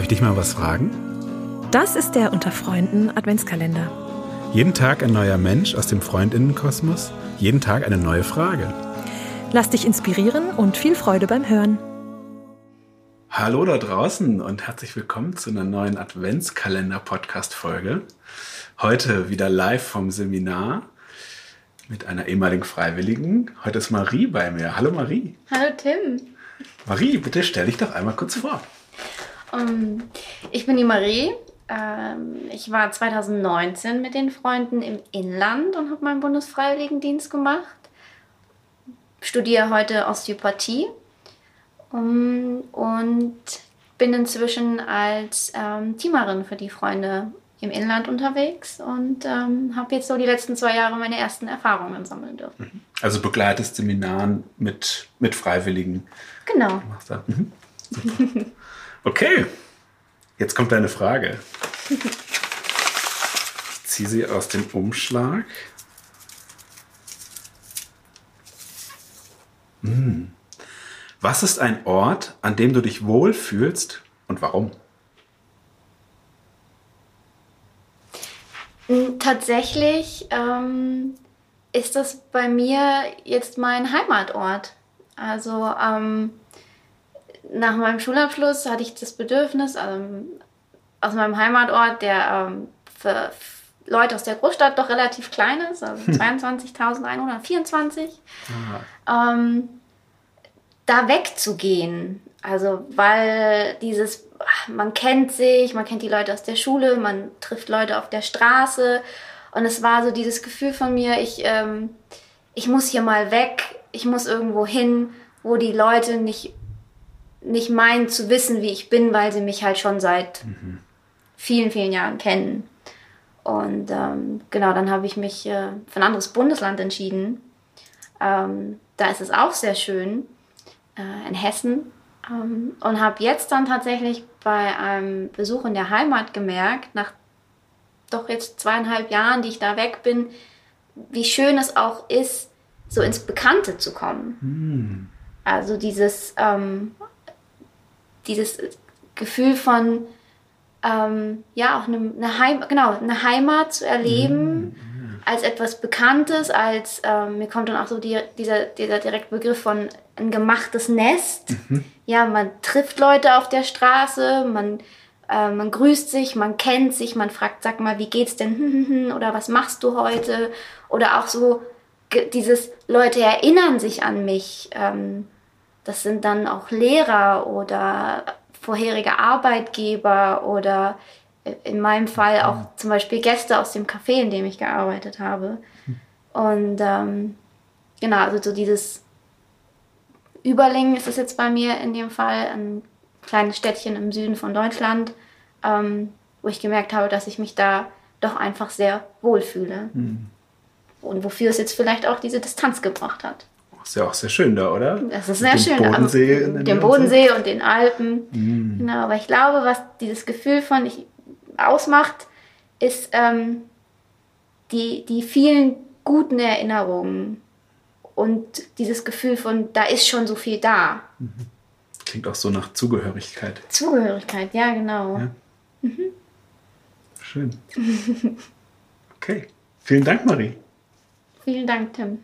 Darf ich dich mal was fragen? Das ist der Unter Freunden Adventskalender. Jeden Tag ein neuer Mensch aus dem Freundinnenkosmos, jeden Tag eine neue Frage. Lass dich inspirieren und viel Freude beim Hören. Hallo da draußen und herzlich willkommen zu einer neuen Adventskalender-Podcast-Folge. Heute wieder live vom Seminar mit einer ehemaligen Freiwilligen. Heute ist Marie bei mir. Hallo Marie. Hallo Tim. Marie, bitte stell dich doch einmal kurz vor. Um, ich bin die Marie. Ähm, ich war 2019 mit den Freunden im Inland und habe meinen Bundesfreiwilligendienst gemacht. Studiere heute Osteopathie um, und bin inzwischen als ähm, Teamerin für die Freunde im Inland unterwegs und ähm, habe jetzt so die letzten zwei Jahre meine ersten Erfahrungen sammeln dürfen. Mhm. Also begleitest Seminaren mit, mit Freiwilligen. Genau. Mhm. Okay, jetzt kommt deine Frage. Ich ziehe sie aus dem Umschlag. Hm. Was ist ein Ort, an dem du dich wohlfühlst und warum? Hm, tatsächlich ähm, ist das bei mir jetzt mein Heimatort. Also ähm, nach meinem Schulabschluss hatte ich das Bedürfnis, ähm, aus meinem Heimatort, der ähm, für Leute aus der Großstadt doch relativ klein ist, also 22.124, ähm, da wegzugehen. Also weil dieses, man kennt sich, man kennt die Leute aus der Schule, man trifft Leute auf der Straße. Und es war so dieses Gefühl von mir, ich, ähm, ich muss hier mal weg, ich muss irgendwo hin, wo die Leute nicht nicht meinen zu wissen, wie ich bin, weil sie mich halt schon seit mhm. vielen, vielen Jahren kennen. Und ähm, genau, dann habe ich mich äh, für ein anderes Bundesland entschieden. Ähm, da ist es auch sehr schön, äh, in Hessen. Ähm, und habe jetzt dann tatsächlich bei einem Besuch in der Heimat gemerkt, nach doch jetzt zweieinhalb Jahren, die ich da weg bin, wie schön es auch ist, so ins Bekannte zu kommen. Mhm. Also dieses ähm, dieses Gefühl von ähm, ja auch eine, eine, Heim, genau, eine Heimat zu erleben mhm. als etwas Bekanntes, als ähm, mir kommt dann auch so die, dieser, dieser direkte Begriff von ein gemachtes Nest. Mhm. Ja, man trifft Leute auf der Straße, man, äh, man grüßt sich, man kennt sich, man fragt, sag mal, wie geht's denn oder was machst du heute? Oder auch so dieses Leute erinnern sich an mich. Ähm, das sind dann auch Lehrer oder vorherige Arbeitgeber oder in meinem Fall auch zum Beispiel Gäste aus dem Café, in dem ich gearbeitet habe. Und ähm, genau, also so dieses Überlingen ist es jetzt bei mir in dem Fall, ein kleines Städtchen im Süden von Deutschland, ähm, wo ich gemerkt habe, dass ich mich da doch einfach sehr wohlfühle. Mhm. Und wofür es jetzt vielleicht auch diese Distanz gebracht hat. Ist ja auch sehr schön da, oder? Das ist sehr schön. Bodensee also, den Bodensee und den Alpen. Mm. Genau, aber ich glaube, was dieses Gefühl von ich ausmacht, ist ähm, die, die vielen guten Erinnerungen und dieses Gefühl von, da ist schon so viel da. Mhm. Klingt auch so nach Zugehörigkeit. Zugehörigkeit, ja, genau. Ja. Mhm. Schön. Okay. Vielen Dank, Marie. Vielen Dank, Tim.